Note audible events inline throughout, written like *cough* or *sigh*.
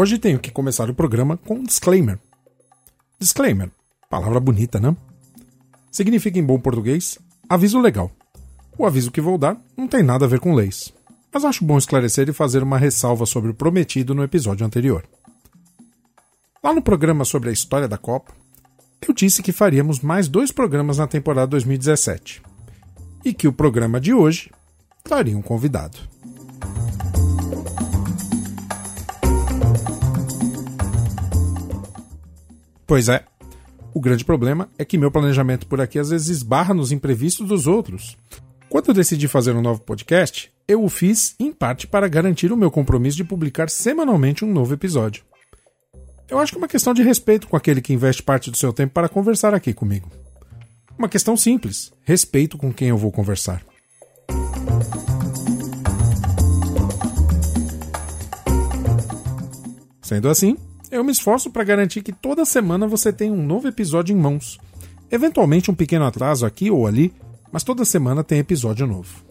Hoje tenho que começar o programa com um disclaimer. Disclaimer, palavra bonita, né? Significa em bom português aviso legal. O aviso que vou dar não tem nada a ver com leis, mas acho bom esclarecer e fazer uma ressalva sobre o prometido no episódio anterior. Lá no programa sobre a história da Copa, eu disse que faríamos mais dois programas na temporada 2017 e que o programa de hoje traria um convidado. Pois é. O grande problema é que meu planejamento por aqui às vezes esbarra nos imprevistos dos outros. Quando eu decidi fazer um novo podcast, eu o fiz em parte para garantir o meu compromisso de publicar semanalmente um novo episódio. Eu acho que é uma questão de respeito com aquele que investe parte do seu tempo para conversar aqui comigo. Uma questão simples: respeito com quem eu vou conversar. Sendo assim, eu me esforço para garantir que toda semana você tenha um novo episódio em mãos. Eventualmente um pequeno atraso aqui ou ali, mas toda semana tem episódio novo.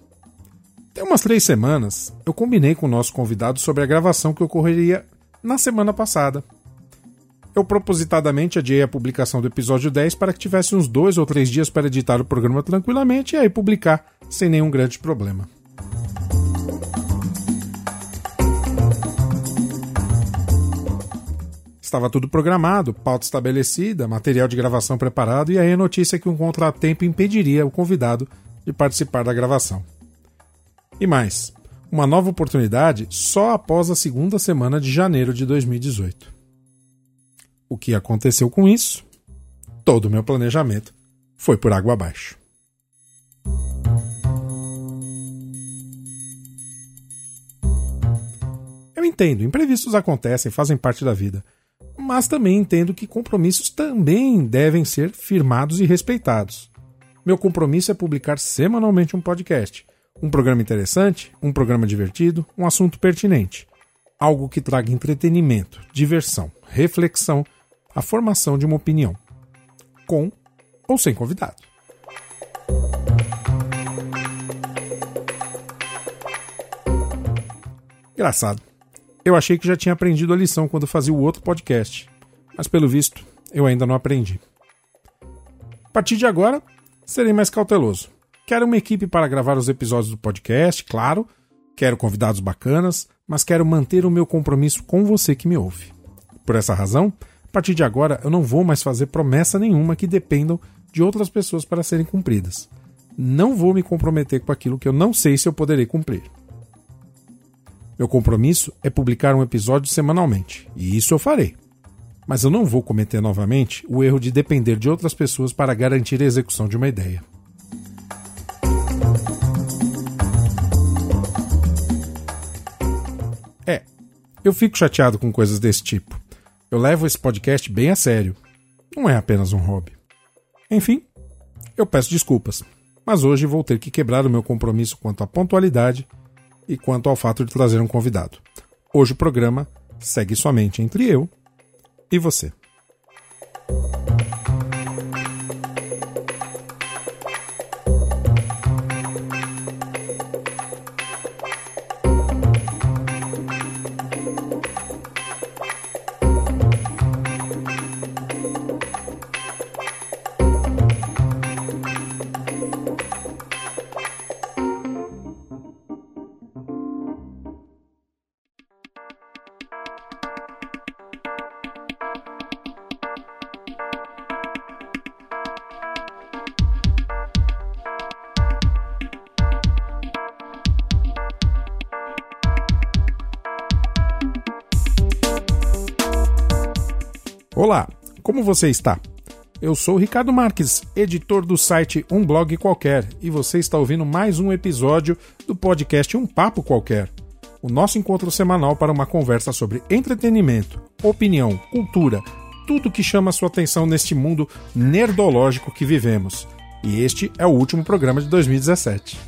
Tem umas três semanas, eu combinei com o nosso convidado sobre a gravação que ocorreria na semana passada. Eu propositadamente adiei a publicação do episódio 10 para que tivesse uns dois ou três dias para editar o programa tranquilamente e aí publicar sem nenhum grande problema. Estava tudo programado, pauta estabelecida, material de gravação preparado, e aí a notícia é que um contratempo impediria o convidado de participar da gravação. E mais, uma nova oportunidade só após a segunda semana de janeiro de 2018. O que aconteceu com isso? Todo o meu planejamento foi por água abaixo. Eu entendo, imprevistos acontecem, fazem parte da vida mas também entendo que compromissos também devem ser firmados e respeitados. Meu compromisso é publicar semanalmente um podcast, um programa interessante, um programa divertido, um assunto pertinente. Algo que traga entretenimento, diversão, reflexão, a formação de uma opinião. Com ou sem convidado. Engraçado. Eu achei que já tinha aprendido a lição quando fazia o outro podcast, mas pelo visto eu ainda não aprendi. A partir de agora, serei mais cauteloso. Quero uma equipe para gravar os episódios do podcast, claro, quero convidados bacanas, mas quero manter o meu compromisso com você que me ouve. Por essa razão, a partir de agora eu não vou mais fazer promessa nenhuma que dependam de outras pessoas para serem cumpridas. Não vou me comprometer com aquilo que eu não sei se eu poderei cumprir. Meu compromisso é publicar um episódio semanalmente, e isso eu farei. Mas eu não vou cometer novamente o erro de depender de outras pessoas para garantir a execução de uma ideia. É, eu fico chateado com coisas desse tipo. Eu levo esse podcast bem a sério. Não é apenas um hobby. Enfim, eu peço desculpas, mas hoje vou ter que quebrar o meu compromisso quanto à pontualidade e quanto ao fato de trazer um convidado. Hoje o programa segue somente entre eu e você. Como você está? Eu sou Ricardo Marques, editor do site Um Blog Qualquer, e você está ouvindo mais um episódio do podcast Um Papo Qualquer, o nosso encontro semanal para uma conversa sobre entretenimento, opinião, cultura, tudo que chama sua atenção neste mundo nerdológico que vivemos. E este é o último programa de 2017.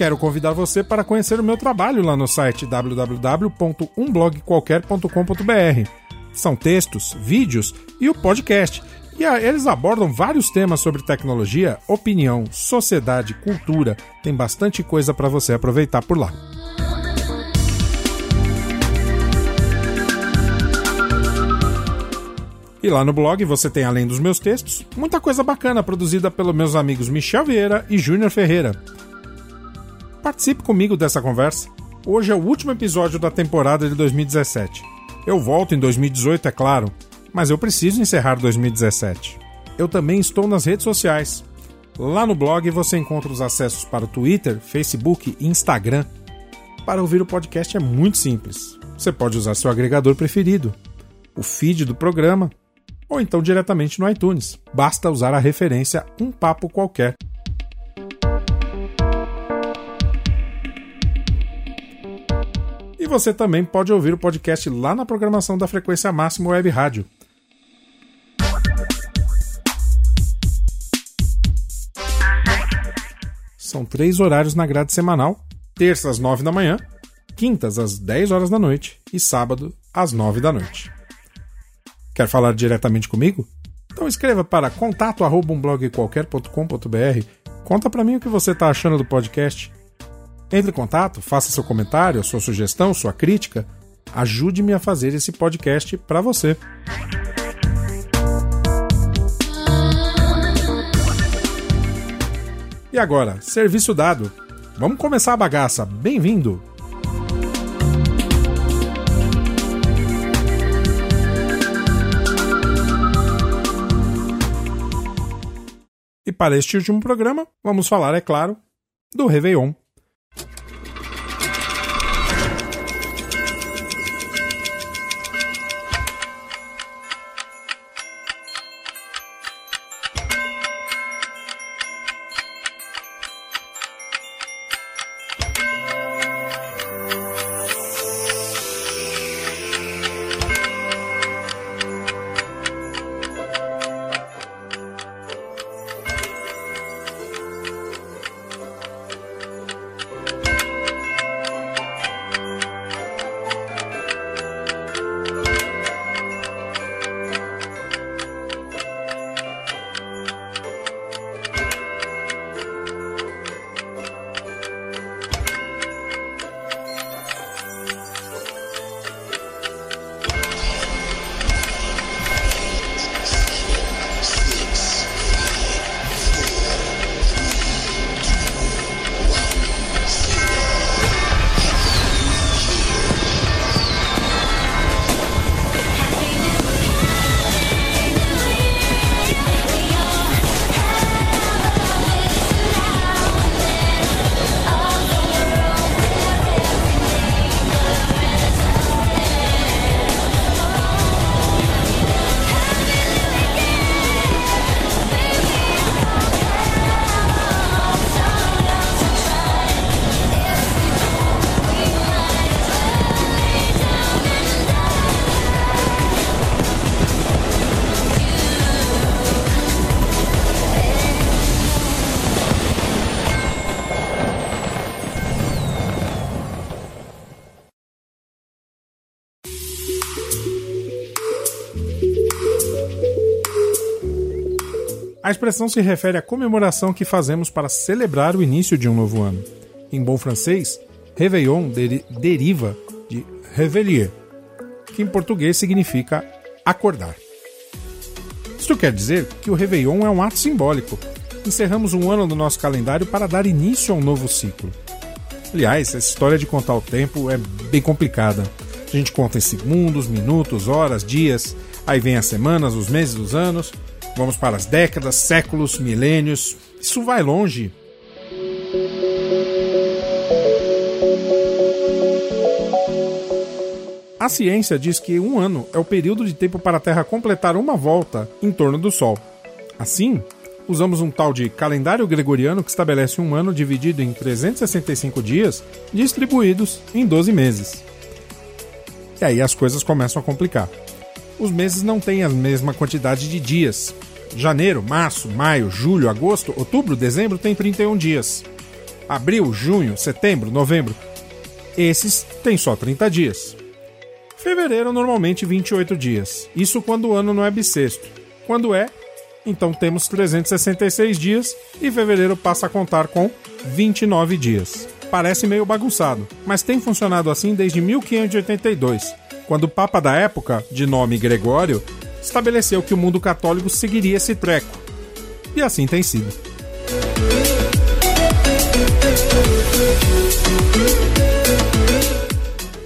Quero convidar você para conhecer o meu trabalho lá no site www.umblogqualquer.com.br. São textos, vídeos e o podcast E eles abordam vários temas sobre tecnologia, opinião, sociedade, cultura. Tem bastante coisa para você aproveitar por lá. E lá no blog você tem, além dos meus textos, muita coisa bacana produzida pelos meus amigos Michel Vieira e Júnior Ferreira. Participe comigo dessa conversa. Hoje é o último episódio da temporada de 2017. Eu volto em 2018, é claro, mas eu preciso encerrar 2017. Eu também estou nas redes sociais. Lá no blog você encontra os acessos para o Twitter, Facebook e Instagram. Para ouvir o podcast é muito simples. Você pode usar seu agregador preferido, o feed do programa ou então diretamente no iTunes. Basta usar a referência Um Papo Qualquer. Você também pode ouvir o podcast lá na programação da Frequência Máxima Web Rádio. São três horários na grade semanal: terças às nove da manhã, quintas às dez horas da noite e sábado às nove da noite. Quer falar diretamente comigo? Então escreva para contato@umblogqualquer.com.br. Conta para mim o que você está achando do podcast. Entre em contato, faça seu comentário, sua sugestão, sua crítica. Ajude-me a fazer esse podcast para você. E agora, serviço dado. Vamos começar a bagaça. Bem-vindo! E para este último programa, vamos falar, é claro, do Réveillon. A expressão se refere à comemoração que fazemos para celebrar o início de um novo ano. Em bom francês, Réveillon deriva de réveiller, que em português significa acordar. Isto quer dizer que o Réveillon é um ato simbólico. Encerramos um ano do nosso calendário para dar início a um novo ciclo. Aliás, essa história de contar o tempo é bem complicada. A gente conta em segundos, minutos, horas, dias, aí vem as semanas, os meses, os anos. Vamos para as décadas, séculos, milênios. Isso vai longe. A ciência diz que um ano é o período de tempo para a Terra completar uma volta em torno do Sol. Assim, usamos um tal de calendário gregoriano que estabelece um ano dividido em 365 dias, distribuídos em 12 meses. E aí as coisas começam a complicar os meses não têm a mesma quantidade de dias. Janeiro, março, maio, julho, agosto, outubro, dezembro tem 31 dias. Abril, junho, setembro, novembro. Esses têm só 30 dias. Fevereiro normalmente 28 dias. Isso quando o ano não é bissexto. Quando é, Então temos 366 dias e fevereiro passa a contar com 29 dias. Parece meio bagunçado, mas tem funcionado assim desde 1582, quando o Papa da época, de nome Gregório, estabeleceu que o mundo católico seguiria esse treco. E assim tem sido.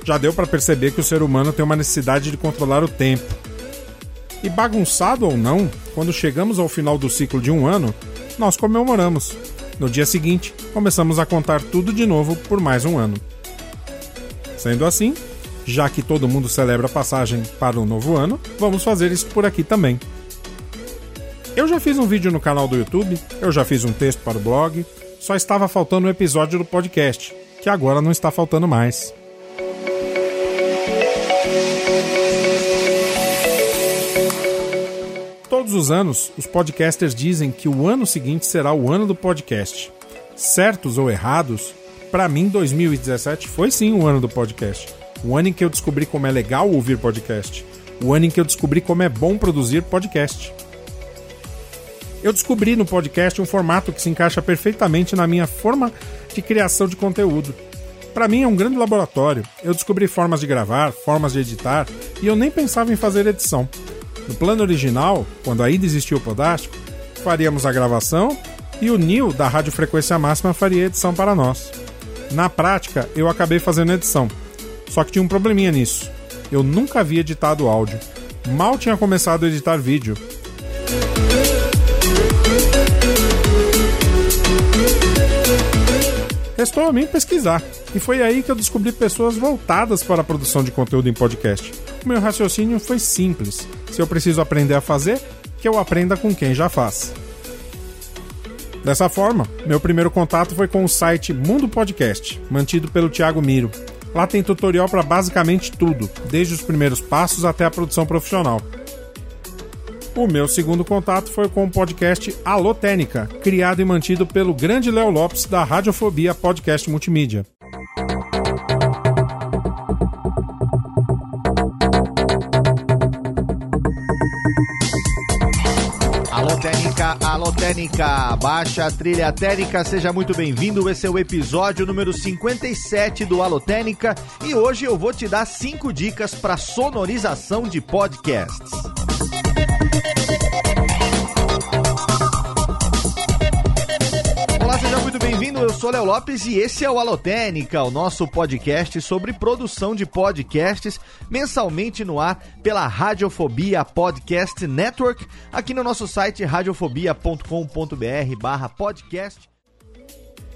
Já deu para perceber que o ser humano tem uma necessidade de controlar o tempo. E bagunçado ou não, quando chegamos ao final do ciclo de um ano, nós comemoramos. No dia seguinte, começamos a contar tudo de novo por mais um ano. Sendo assim, já que todo mundo celebra a passagem para o novo ano, vamos fazer isso por aqui também. Eu já fiz um vídeo no canal do YouTube, eu já fiz um texto para o blog, só estava faltando um episódio do podcast, que agora não está faltando mais. Todos os anos, os podcasters dizem que o ano seguinte será o ano do podcast. Certos ou errados, para mim 2017 foi sim o ano do podcast. O ano em que eu descobri como é legal ouvir podcast. O ano em que eu descobri como é bom produzir podcast. Eu descobri no podcast um formato que se encaixa perfeitamente na minha forma de criação de conteúdo. Para mim é um grande laboratório. Eu descobri formas de gravar, formas de editar e eu nem pensava em fazer edição. No plano original, quando ainda existia o Podástico, faríamos a gravação e o Neil, da Rádio Frequência Máxima, faria edição para nós. Na prática, eu acabei fazendo edição. Só que tinha um probleminha nisso. Eu nunca havia editado áudio. Mal tinha começado a editar vídeo. Restou a mim pesquisar. E foi aí que eu descobri pessoas voltadas para a produção de conteúdo em podcast. O meu raciocínio foi simples. Se eu preciso aprender a fazer, que eu aprenda com quem já faz. Dessa forma, meu primeiro contato foi com o site Mundo Podcast, mantido pelo Thiago Miro. Lá tem tutorial para basicamente tudo, desde os primeiros passos até a produção profissional. O meu segundo contato foi com o podcast Alotênica, criado e mantido pelo grande Léo Lopes da Radiofobia Podcast Multimídia. Técnica, baixa a trilha técnica, seja muito bem-vindo. Esse é o episódio número 57 do Alô Técnica e hoje eu vou te dar cinco dicas para sonorização de podcasts. Seja muito bem-vindo. Eu sou Léo Lopes e esse é o Alotênica, o nosso podcast sobre produção de podcasts, mensalmente no ar pela Radiofobia Podcast Network, aqui no nosso site radiofobia.com.br/podcast.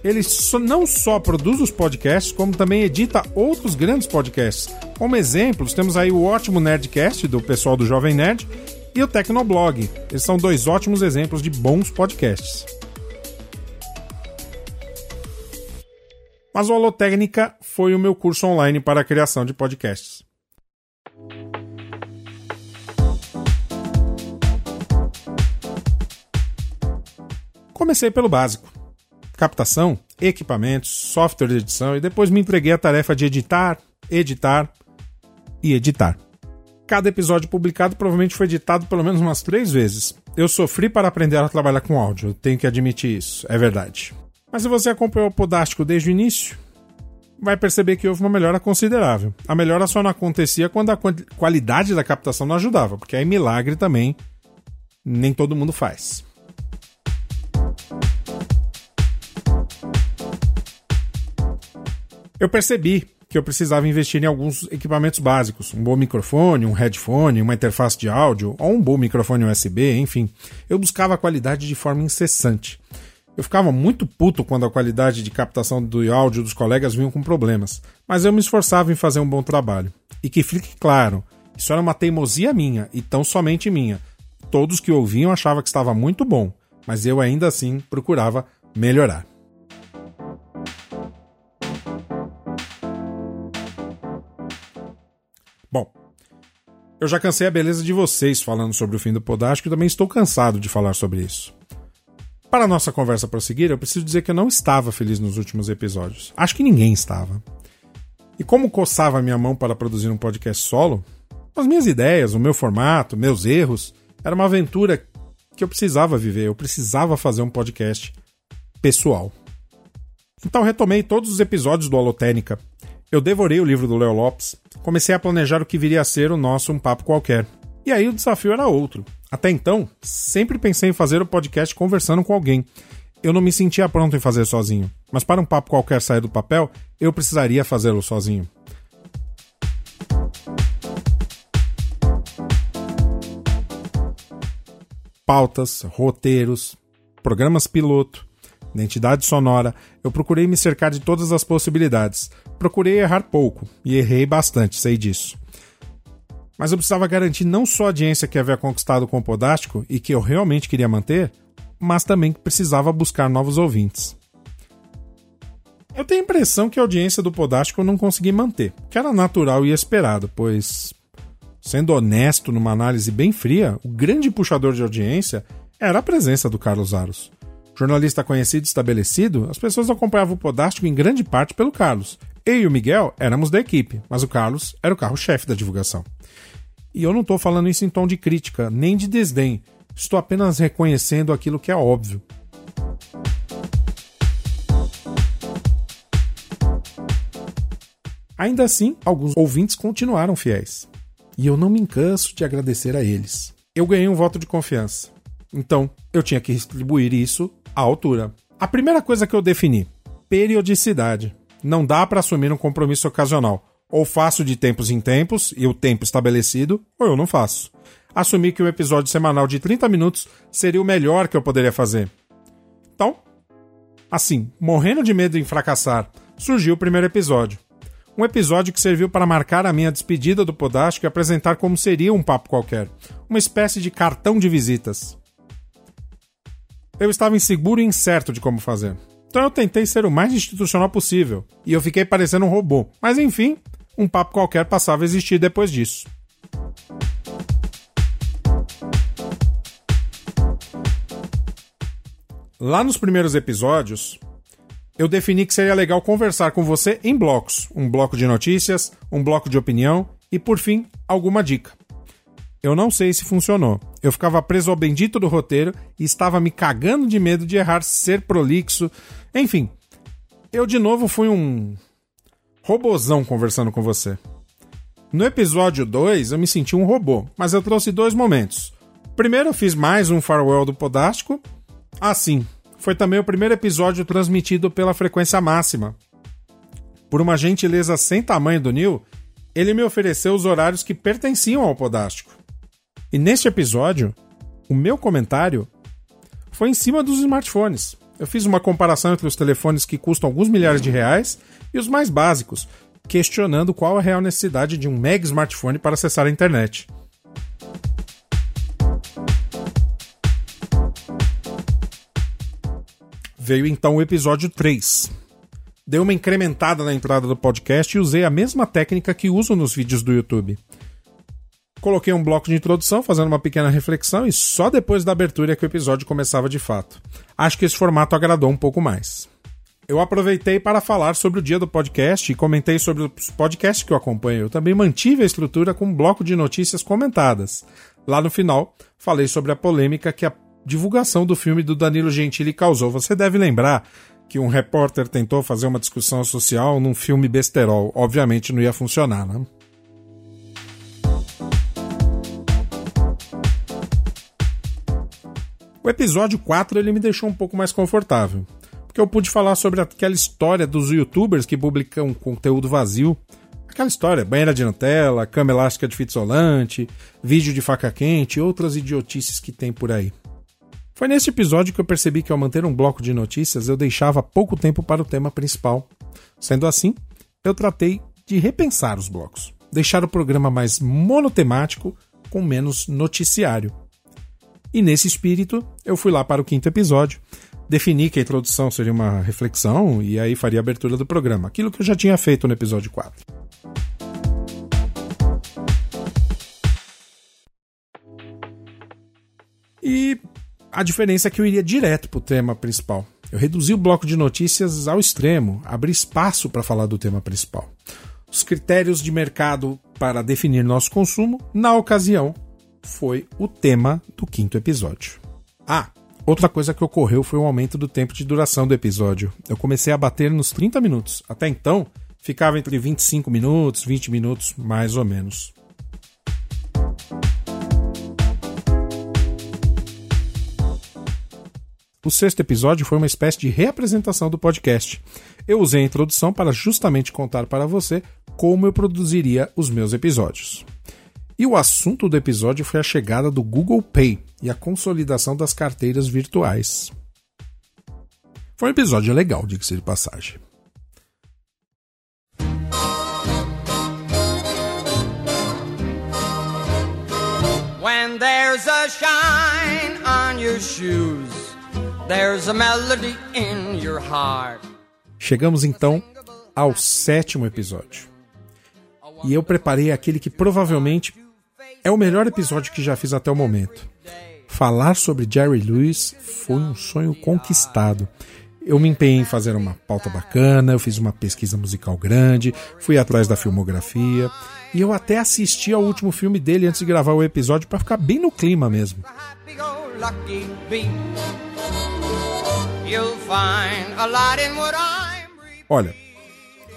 Ele não só produz os podcasts, como também edita outros grandes podcasts. Como exemplos, temos aí o ótimo Nerdcast do pessoal do Jovem Nerd e o Tecnoblog. Eles são dois ótimos exemplos de bons podcasts. Mas o Holotécnica foi o meu curso online para a criação de podcasts. Comecei pelo básico: captação, equipamentos, software de edição e depois me entreguei à tarefa de editar, editar e editar. Cada episódio publicado provavelmente foi editado pelo menos umas três vezes. Eu sofri para aprender a trabalhar com áudio, tenho que admitir isso, é verdade. Mas se você acompanhou o Podástico desde o início, vai perceber que houve uma melhora considerável. A melhora só não acontecia quando a qualidade da captação não ajudava, porque aí milagre também nem todo mundo faz. Eu percebi que eu precisava investir em alguns equipamentos básicos, um bom microfone, um headphone, uma interface de áudio ou um bom microfone USB, enfim. Eu buscava a qualidade de forma incessante. Eu ficava muito puto quando a qualidade de captação do áudio dos colegas vinham com problemas, mas eu me esforçava em fazer um bom trabalho. E que fique claro, isso era uma teimosia minha, e tão somente minha. Todos que ouviam achavam que estava muito bom, mas eu ainda assim procurava melhorar. Bom, eu já cansei a beleza de vocês falando sobre o fim do Podástico e também estou cansado de falar sobre isso. Para a nossa conversa prosseguir, eu preciso dizer que eu não estava feliz nos últimos episódios. Acho que ninguém estava. E como coçava minha mão para produzir um podcast solo, as minhas ideias, o meu formato, meus erros, era uma aventura que eu precisava viver, eu precisava fazer um podcast pessoal. Então retomei todos os episódios do Holotênica. Eu devorei o livro do Léo Lopes, comecei a planejar o que viria a ser o nosso Um Papo Qualquer. E aí o desafio era outro. Até então, sempre pensei em fazer o podcast conversando com alguém. Eu não me sentia pronto em fazer sozinho, mas para um papo qualquer sair do papel, eu precisaria fazê-lo sozinho. Pautas, roteiros, programas piloto, identidade sonora, eu procurei me cercar de todas as possibilidades. Procurei errar pouco, e errei bastante, sei disso. Mas eu precisava garantir não só a audiência que havia conquistado com o Podástico e que eu realmente queria manter, mas também que precisava buscar novos ouvintes. Eu tenho a impressão que a audiência do Podástico eu não consegui manter, que era natural e esperado, pois, sendo honesto numa análise bem fria, o grande puxador de audiência era a presença do Carlos Aros. Jornalista conhecido e estabelecido, as pessoas acompanhavam o Podástico em grande parte pelo Carlos. Eu e o Miguel éramos da equipe, mas o Carlos era o carro-chefe da divulgação. E eu não estou falando isso em tom de crítica, nem de desdém. Estou apenas reconhecendo aquilo que é óbvio. Ainda assim, alguns ouvintes continuaram fiéis. E eu não me canso de agradecer a eles. Eu ganhei um voto de confiança. Então, eu tinha que distribuir isso à altura. A primeira coisa que eu defini: periodicidade. Não dá para assumir um compromisso ocasional. Ou faço de tempos em tempos e o tempo estabelecido, ou eu não faço. Assumi que um episódio semanal de 30 minutos seria o melhor que eu poderia fazer. Então, assim, morrendo de medo em fracassar, surgiu o primeiro episódio. Um episódio que serviu para marcar a minha despedida do Podástico e apresentar como seria um papo qualquer. Uma espécie de cartão de visitas. Eu estava inseguro e incerto de como fazer. Então eu tentei ser o mais institucional possível. E eu fiquei parecendo um robô. Mas enfim, um papo qualquer passava a existir depois disso. Lá nos primeiros episódios, eu defini que seria legal conversar com você em blocos: um bloco de notícias, um bloco de opinião e, por fim, alguma dica. Eu não sei se funcionou. Eu ficava preso ao bendito do roteiro e estava me cagando de medo de errar, ser prolixo. Enfim, eu de novo fui um robozão conversando com você. No episódio 2, eu me senti um robô, mas eu trouxe dois momentos. Primeiro, eu fiz mais um farewell do Podástico. Ah, sim, foi também o primeiro episódio transmitido pela frequência máxima. Por uma gentileza sem tamanho do Neil, ele me ofereceu os horários que pertenciam ao Podástico. E neste episódio, o meu comentário foi em cima dos smartphones. Eu fiz uma comparação entre os telefones que custam alguns milhares de reais e os mais básicos, questionando qual a real necessidade de um mega smartphone para acessar a internet. Veio então o episódio 3. Dei uma incrementada na entrada do podcast e usei a mesma técnica que uso nos vídeos do YouTube. Coloquei um bloco de introdução, fazendo uma pequena reflexão, e só depois da abertura é que o episódio começava de fato. Acho que esse formato agradou um pouco mais. Eu aproveitei para falar sobre o dia do podcast e comentei sobre os podcasts que eu acompanho. Eu também mantive a estrutura com um bloco de notícias comentadas. Lá no final, falei sobre a polêmica que a divulgação do filme do Danilo Gentili causou. Você deve lembrar que um repórter tentou fazer uma discussão social num filme besterol. Obviamente não ia funcionar, né? O episódio 4 ele me deixou um pouco mais confortável, porque eu pude falar sobre aquela história dos youtubers que publicam conteúdo vazio. Aquela história, banheira de Nutella, cama elástica de fita isolante, vídeo de faca quente e outras idiotices que tem por aí. Foi nesse episódio que eu percebi que ao manter um bloco de notícias eu deixava pouco tempo para o tema principal. Sendo assim, eu tratei de repensar os blocos, deixar o programa mais monotemático com menos noticiário. E nesse espírito, eu fui lá para o quinto episódio, defini que a introdução seria uma reflexão e aí faria a abertura do programa, aquilo que eu já tinha feito no episódio 4. E a diferença é que eu iria direto para o tema principal. Eu reduzi o bloco de notícias ao extremo, abri espaço para falar do tema principal. Os critérios de mercado para definir nosso consumo, na ocasião, foi o tema do quinto episódio. Ah, outra coisa que ocorreu foi o um aumento do tempo de duração do episódio. Eu comecei a bater nos 30 minutos. Até então, ficava entre 25 minutos, 20 minutos, mais ou menos. O sexto episódio foi uma espécie de reapresentação do podcast. Eu usei a introdução para justamente contar para você como eu produziria os meus episódios. E o assunto do episódio foi a chegada do Google Pay e a consolidação das carteiras virtuais. Foi um episódio legal, diga-se de passagem. When there's a shine on your shoes, there's a melody in your heart. Chegamos então ao sétimo episódio. E eu preparei aquele que provavelmente é o melhor episódio que já fiz até o momento. Falar sobre Jerry Lewis foi um sonho conquistado. Eu me empenhei em fazer uma pauta bacana, eu fiz uma pesquisa musical grande, fui atrás da filmografia e eu até assisti ao último filme dele antes de gravar o episódio para ficar bem no clima mesmo. Olha,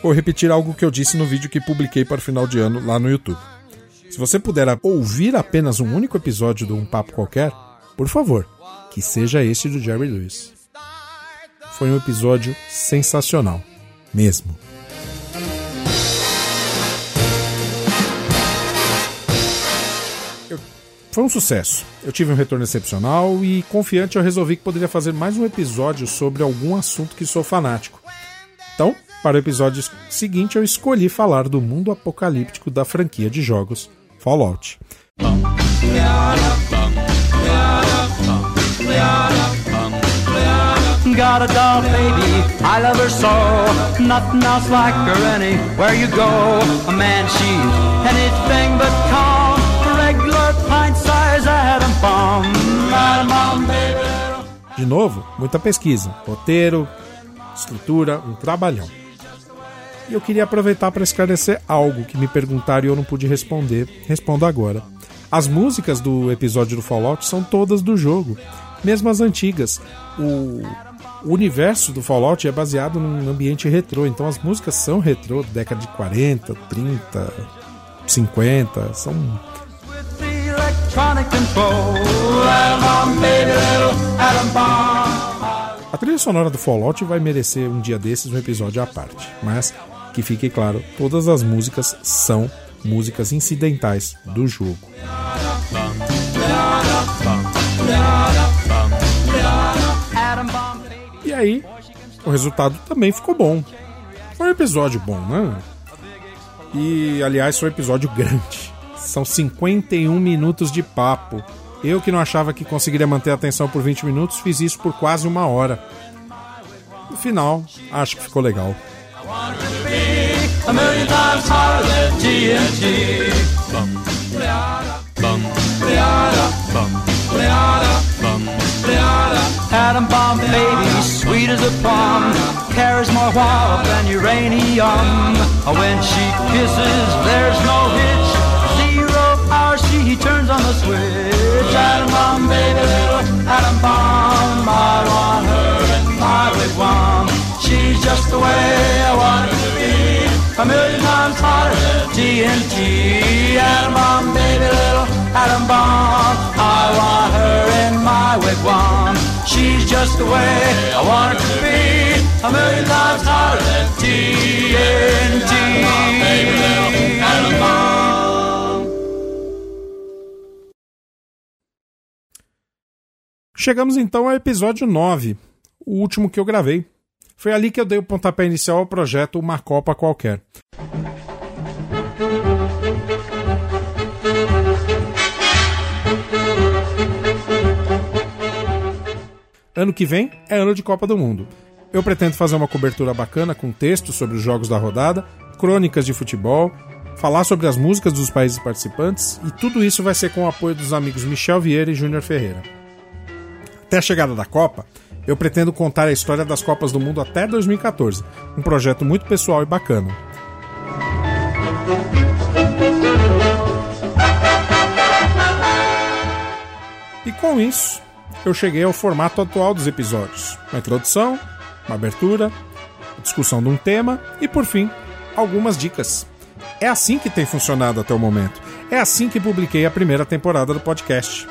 vou repetir algo que eu disse no vídeo que publiquei para o final de ano lá no YouTube. Se você puder ouvir apenas um único episódio de Um Papo Qualquer, por favor, que seja esse do Jerry Lewis. Foi um episódio sensacional, mesmo. Foi um sucesso. Eu tive um retorno excepcional e, confiante, eu resolvi que poderia fazer mais um episódio sobre algum assunto que sou fanático. Então, para o episódio seguinte, eu escolhi falar do mundo apocalíptico da franquia de jogos Fallout. Got a doll baby, I love her so. Nothing else like her anywhere you go. A man, she's anything but calm. Regular pint size Adam bomb. Adam bomb, baby. De novo, muita pesquisa, roteiro, estrutura, um trabalhão. E eu queria aproveitar para esclarecer algo que me perguntaram e eu não pude responder. Respondo agora. As músicas do episódio do Fallout são todas do jogo, mesmo as antigas. O, o universo do Fallout é baseado num ambiente retrô, então as músicas são retrô, década de 40, 30, 50, são a trilha sonora do Fallout vai merecer um dia desses um episódio à parte, mas que fique claro, todas as músicas são músicas incidentais do jogo. E aí, o resultado também ficou bom. Foi um episódio bom, né? E, aliás, foi um episódio *laughs* grande. São 51 minutos de papo. Eu que não achava que conseguiria manter a atenção por 20 minutos, fiz isso por quase uma hora. No final, acho que ficou legal. A million times hotter than TNT. Bum, bum, bum, bum, Atom bomb baby, sweet as a plum, carries more warmth than uranium. Oh, when she kisses, there's no hitch. Zero hour, she turns on the switch. Atom bomb baby, little atom bomb, I want her in my wigwam. She's just the way I want her to be a million times hotter TNT. Atom bomb, baby, little atom bomb. I want her in my wigwam. She's just the way I want her to be. A million times hotter than TNT. Baby, little atom bomb. Chegamos então ao episódio 9, o último que eu gravei. Foi ali que eu dei o pontapé inicial ao projeto Uma Copa Qualquer. Ano que vem é ano de Copa do Mundo. Eu pretendo fazer uma cobertura bacana com textos sobre os jogos da rodada, crônicas de futebol, falar sobre as músicas dos países participantes e tudo isso vai ser com o apoio dos amigos Michel Vieira e Júnior Ferreira. Até a chegada da Copa, eu pretendo contar a história das Copas do Mundo até 2014, um projeto muito pessoal e bacana. E com isso, eu cheguei ao formato atual dos episódios: uma introdução, uma abertura, discussão de um tema e, por fim, algumas dicas. É assim que tem funcionado até o momento. É assim que publiquei a primeira temporada do podcast.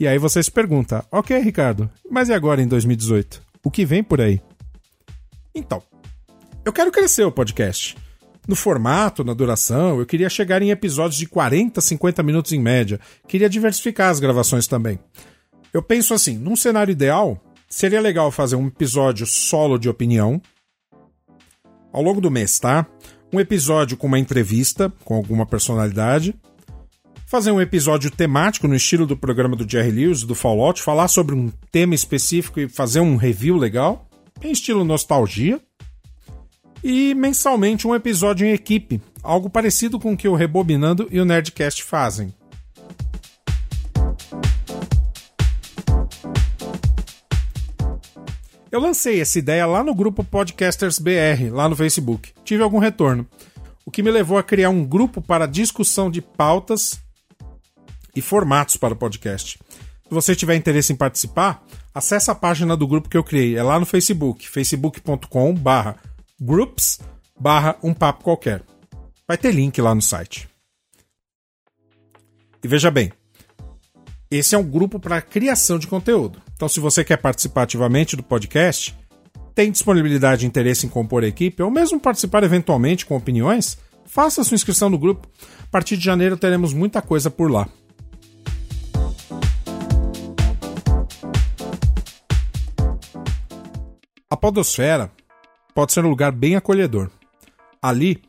E aí você se pergunta: ok, Ricardo, mas e agora em 2018? O que vem por aí? Então, eu quero crescer o podcast. No formato, na duração, eu queria chegar em episódios de 40, 50 minutos em média. Queria diversificar as gravações também. Eu penso assim, num cenário ideal, seria legal fazer um episódio solo de opinião. Ao longo do mês, tá? Um episódio com uma entrevista com alguma personalidade. Fazer um episódio temático no estilo do programa do Jerry Lewis, do Fallout, falar sobre um tema específico e fazer um review legal, em estilo nostalgia e mensalmente um episódio em equipe, algo parecido com o que o Rebobinando e o Nerdcast fazem. Eu lancei essa ideia lá no grupo Podcasters BR, lá no Facebook. Tive algum retorno, o que me levou a criar um grupo para discussão de pautas e formatos para o podcast. Se você tiver interesse em participar, acesse a página do grupo que eu criei. É lá no Facebook, facebook.com/barra groups barra um papo qualquer. Vai ter link lá no site. E veja bem, esse é um grupo para criação de conteúdo. Então, se você quer participar ativamente do podcast, tem disponibilidade e interesse em compor a equipe, ou mesmo participar eventualmente com opiniões, faça sua inscrição no grupo. A partir de janeiro teremos muita coisa por lá. A Podosfera pode ser um lugar bem acolhedor. Ali,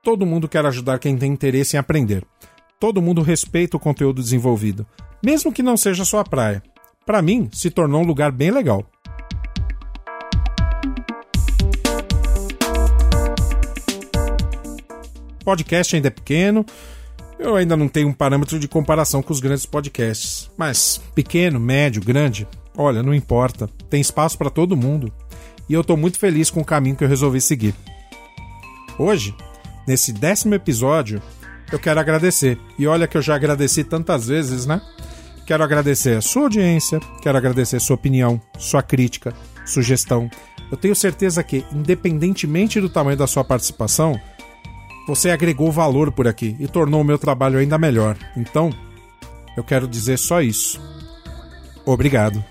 todo mundo quer ajudar quem tem interesse em aprender. Todo mundo respeita o conteúdo desenvolvido, mesmo que não seja sua praia. Para mim, se tornou um lugar bem legal. Podcast ainda é pequeno, eu ainda não tenho um parâmetro de comparação com os grandes podcasts. Mas pequeno, médio, grande, olha, não importa. Tem espaço para todo mundo e eu estou muito feliz com o caminho que eu resolvi seguir. Hoje, nesse décimo episódio, eu quero agradecer. E olha que eu já agradeci tantas vezes, né? Quero agradecer a sua audiência, quero agradecer sua opinião, sua crítica, sugestão. Eu tenho certeza que, independentemente do tamanho da sua participação, você agregou valor por aqui e tornou o meu trabalho ainda melhor. Então, eu quero dizer só isso. Obrigado.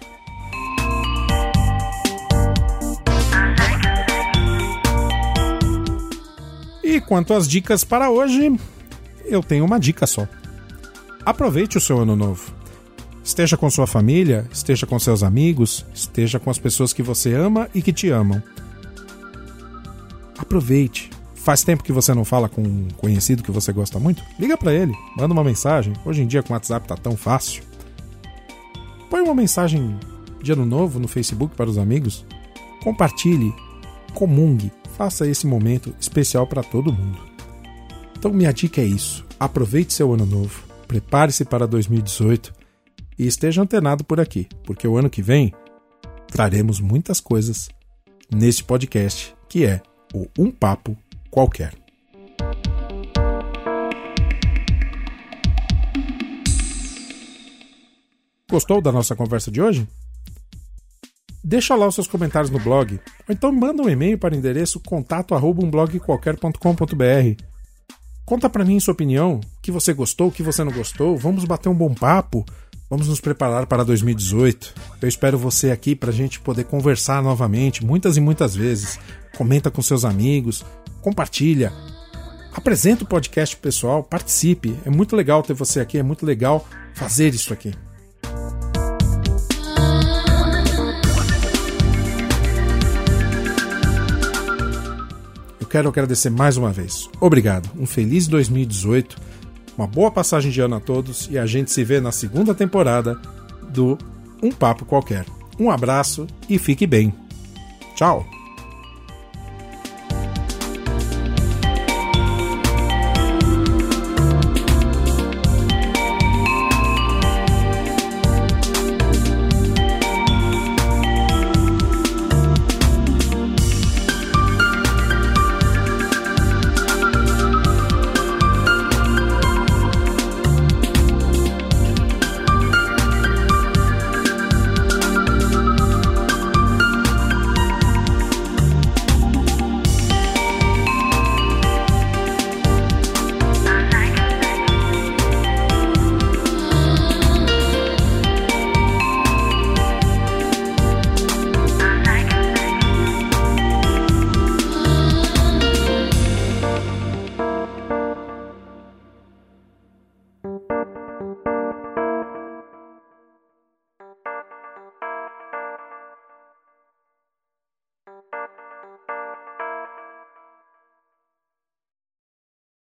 Quanto às dicas para hoje, eu tenho uma dica só. Aproveite o seu ano novo. Esteja com sua família, esteja com seus amigos, esteja com as pessoas que você ama e que te amam. Aproveite. Faz tempo que você não fala com um conhecido que você gosta muito? Liga para ele, manda uma mensagem. Hoje em dia com o WhatsApp tá tão fácil. Põe uma mensagem de ano novo no Facebook para os amigos. Compartilhe, comungue, faça esse momento especial para todo mundo. Então, minha dica é isso: aproveite seu ano novo, prepare-se para 2018 e esteja antenado por aqui, porque o ano que vem traremos muitas coisas neste podcast que é o Um Papo Qualquer. Gostou da nossa conversa de hoje? Deixa lá os seus comentários no blog, ou então manda um e-mail para o endereço contato@umblogqualquer.com.br. Conta para mim sua opinião, o que você gostou, o que você não gostou. Vamos bater um bom papo. Vamos nos preparar para 2018. Eu espero você aqui para a gente poder conversar novamente, muitas e muitas vezes. Comenta com seus amigos, compartilha, apresenta o podcast pessoal, participe. É muito legal ter você aqui, é muito legal fazer isso aqui. Quero agradecer mais uma vez. Obrigado, um feliz 2018, uma boa passagem de ano a todos e a gente se vê na segunda temporada do Um Papo Qualquer. Um abraço e fique bem. Tchau!